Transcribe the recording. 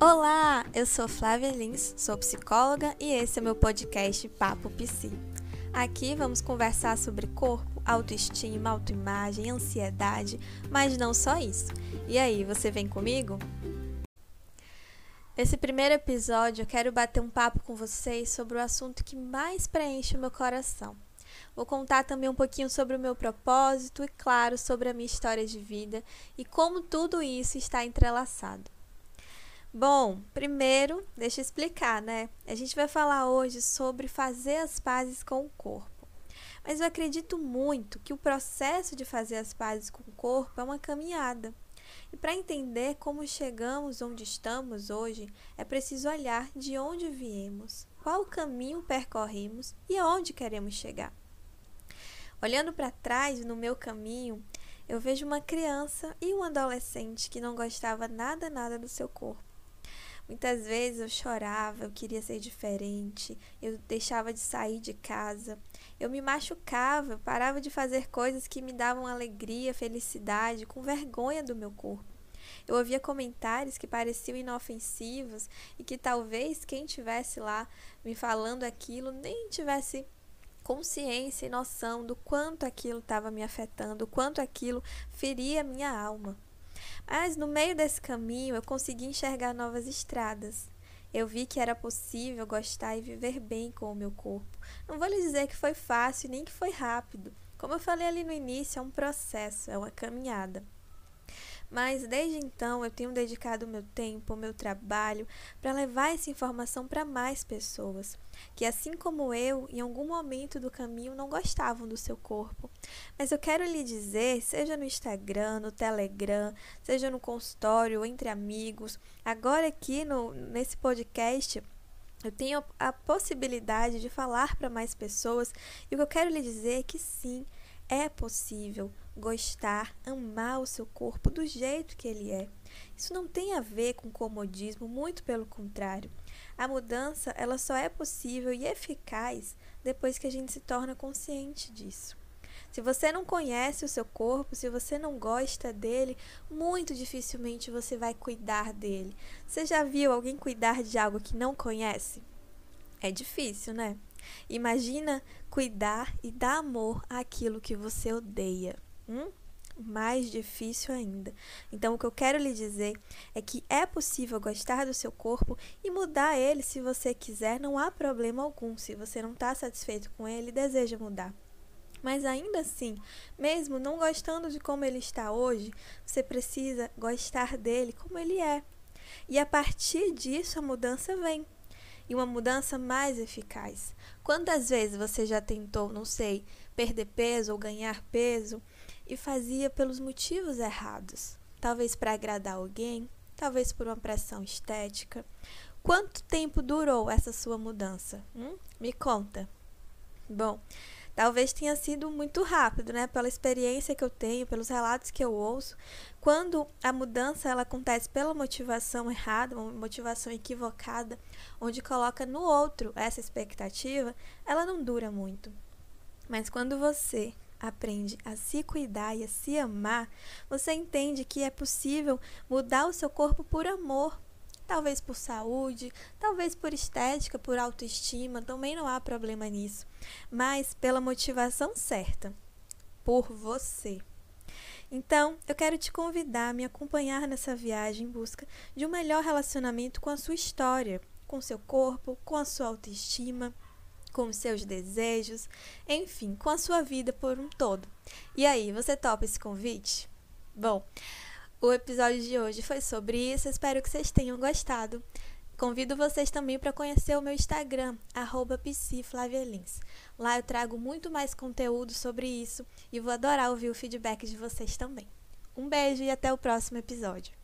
Olá, eu sou Flávia Lins, sou psicóloga e esse é meu podcast Papo Psi. Aqui vamos conversar sobre corpo, autoestima, autoimagem, ansiedade, mas não só isso. E aí, você vem comigo? Nesse primeiro episódio, eu quero bater um papo com vocês sobre o assunto que mais preenche o meu coração. Vou contar também um pouquinho sobre o meu propósito e, claro, sobre a minha história de vida e como tudo isso está entrelaçado. Bom, primeiro, deixa eu explicar, né? A gente vai falar hoje sobre fazer as pazes com o corpo. Mas eu acredito muito que o processo de fazer as pazes com o corpo é uma caminhada. E para entender como chegamos onde estamos hoje, é preciso olhar de onde viemos, qual caminho percorremos e aonde queremos chegar. Olhando para trás no meu caminho, eu vejo uma criança e um adolescente que não gostava nada nada do seu corpo. Muitas vezes eu chorava, eu queria ser diferente, eu deixava de sair de casa, eu me machucava, eu parava de fazer coisas que me davam alegria, felicidade, com vergonha do meu corpo. Eu ouvia comentários que pareciam inofensivos e que talvez quem tivesse lá me falando aquilo nem tivesse consciência e noção do quanto aquilo estava me afetando, o quanto aquilo feria minha alma. Mas no meio desse caminho eu consegui enxergar novas estradas. Eu vi que era possível gostar e viver bem com o meu corpo. Não vou lhe dizer que foi fácil nem que foi rápido. Como eu falei ali no início, é um processo, é uma caminhada. Mas desde então eu tenho dedicado meu tempo, meu trabalho para levar essa informação para mais pessoas, que assim como eu, em algum momento do caminho não gostavam do seu corpo. Mas eu quero lhe dizer, seja no Instagram, no Telegram, seja no consultório, entre amigos, agora aqui no, nesse podcast, eu tenho a possibilidade de falar para mais pessoas e o que eu quero lhe dizer é que sim, é possível gostar, amar o seu corpo do jeito que ele é. Isso não tem a ver com comodismo, muito pelo contrário. A mudança, ela só é possível e eficaz depois que a gente se torna consciente disso. Se você não conhece o seu corpo, se você não gosta dele, muito dificilmente você vai cuidar dele. Você já viu alguém cuidar de algo que não conhece? É difícil, né? Imagina cuidar e dar amor àquilo que você odeia. Hum? mais difícil ainda. Então, o que eu quero lhe dizer é que é possível gostar do seu corpo e mudar ele se você quiser, não há problema algum. Se você não está satisfeito com ele, deseja mudar. Mas ainda assim, mesmo não gostando de como ele está hoje, você precisa gostar dele como ele é. E a partir disso a mudança vem e uma mudança mais eficaz. Quantas vezes você já tentou, não sei, perder peso ou ganhar peso e fazia pelos motivos errados? Talvez para agradar alguém, talvez por uma pressão estética. Quanto tempo durou essa sua mudança? Hum? Me conta. Bom, Talvez tenha sido muito rápido, né? Pela experiência que eu tenho, pelos relatos que eu ouço. Quando a mudança ela acontece pela motivação errada, uma motivação equivocada, onde coloca no outro essa expectativa, ela não dura muito. Mas quando você aprende a se cuidar e a se amar, você entende que é possível mudar o seu corpo por amor, talvez por saúde, talvez por estética, por autoestima, também não há problema nisso, mas pela motivação certa, por você. Então, eu quero te convidar a me acompanhar nessa viagem em busca de um melhor relacionamento com a sua história, com seu corpo, com a sua autoestima, com os seus desejos, enfim, com a sua vida por um todo. E aí, você topa esse convite? Bom, o episódio de hoje foi sobre isso, espero que vocês tenham gostado. Convido vocês também para conhecer o meu Instagram, psiflavielins. Lá eu trago muito mais conteúdo sobre isso e vou adorar ouvir o feedback de vocês também. Um beijo e até o próximo episódio.